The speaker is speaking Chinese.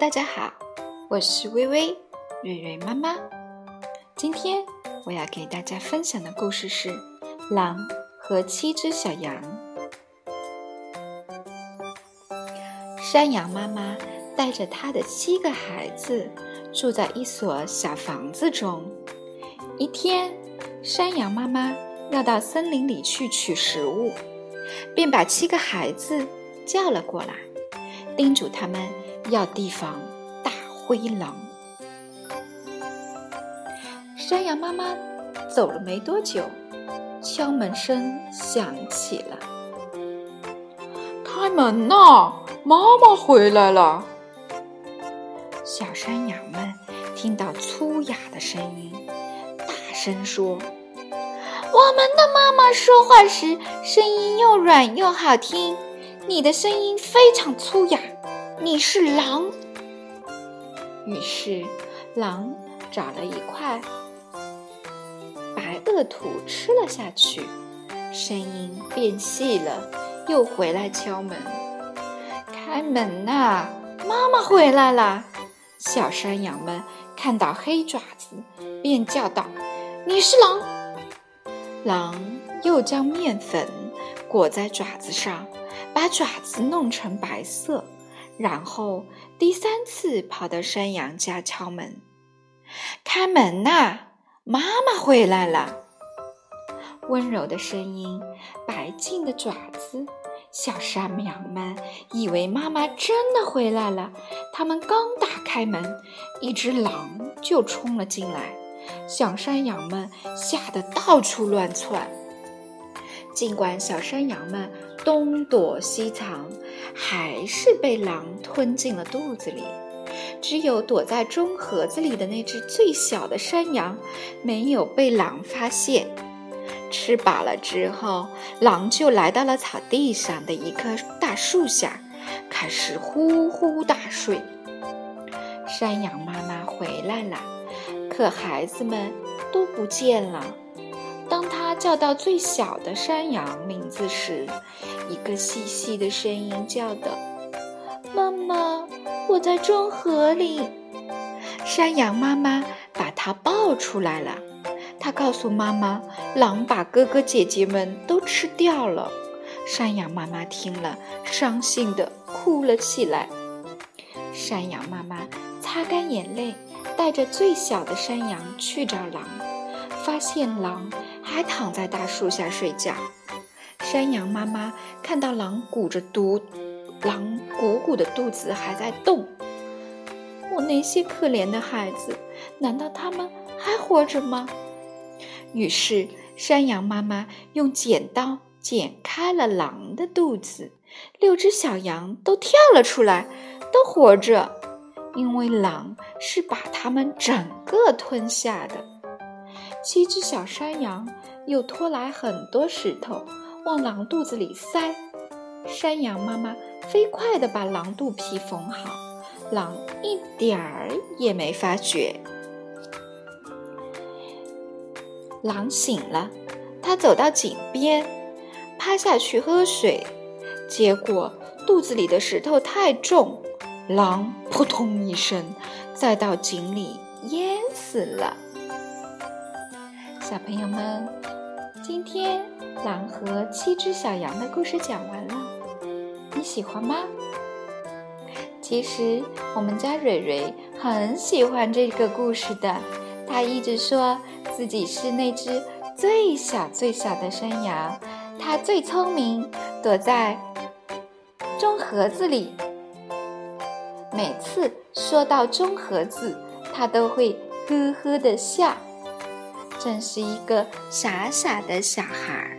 大家好，我是微微瑞瑞妈妈。今天我要给大家分享的故事是《狼和七只小羊》。山羊妈妈带着她的七个孩子住在一所小房子中。一天，山羊妈妈要到森林里去取食物，便把七个孩子叫了过来，叮嘱他们。要提防大灰狼。山羊妈妈走了没多久，敲门声响起了。开门呐，妈妈回来了！小山羊们听到粗哑的声音，大声说：“我们的妈妈说话时声音又软又好听，你的声音非常粗哑。”你是狼，于是狼找了一块白垩土吃了下去，声音变细了，又回来敲门。开门呐，妈妈回来了！小山羊们看到黑爪子，便叫道：“你是狼！”狼又将面粉裹在爪子上，把爪子弄成白色。然后第三次跑到山羊家敲门，开门呐，妈妈回来了。温柔的声音，白净的爪子，小山羊们以为妈妈真的回来了。他们刚打开门，一只狼就冲了进来，小山羊们吓得到处乱窜。尽管小山羊们东躲西藏，还是被狼吞进了肚子里。只有躲在中盒子里的那只最小的山羊，没有被狼发现。吃饱了之后，狼就来到了草地上的一棵大树下，开始呼呼大睡。山羊妈妈回来了，可孩子们都不见了。叫到最小的山羊名字时，一个细细的声音叫道：“妈妈，我在中河里。”山羊妈妈把它抱出来了。他告诉妈妈：“狼把哥哥姐姐们都吃掉了。”山羊妈妈听了，伤心的哭了起来。山羊妈妈擦干眼泪，带着最小的山羊去找狼，发现狼。还躺在大树下睡觉。山羊妈妈看到狼鼓着肚，狼鼓鼓的肚子还在动。我那些可怜的孩子，难道他们还活着吗？于是，山羊妈妈用剪刀剪开了狼的肚子，六只小羊都跳了出来，都活着，因为狼是把它们整个吞下的。七只小山羊又拖来很多石头，往狼肚子里塞。山羊妈妈飞快地把狼肚皮缝好，狼一点儿也没发觉。狼醒了，它走到井边，趴下去喝水，结果肚子里的石头太重，狼扑通一声，再到井里淹死了。小朋友们，今天狼和七只小羊的故事讲完了，你喜欢吗？其实我们家蕊蕊很喜欢这个故事的，她一直说自己是那只最小最小的山羊，它最聪明，躲在中盒子里。每次说到中盒子，它都会呵呵的笑。正是一个傻傻的小孩儿。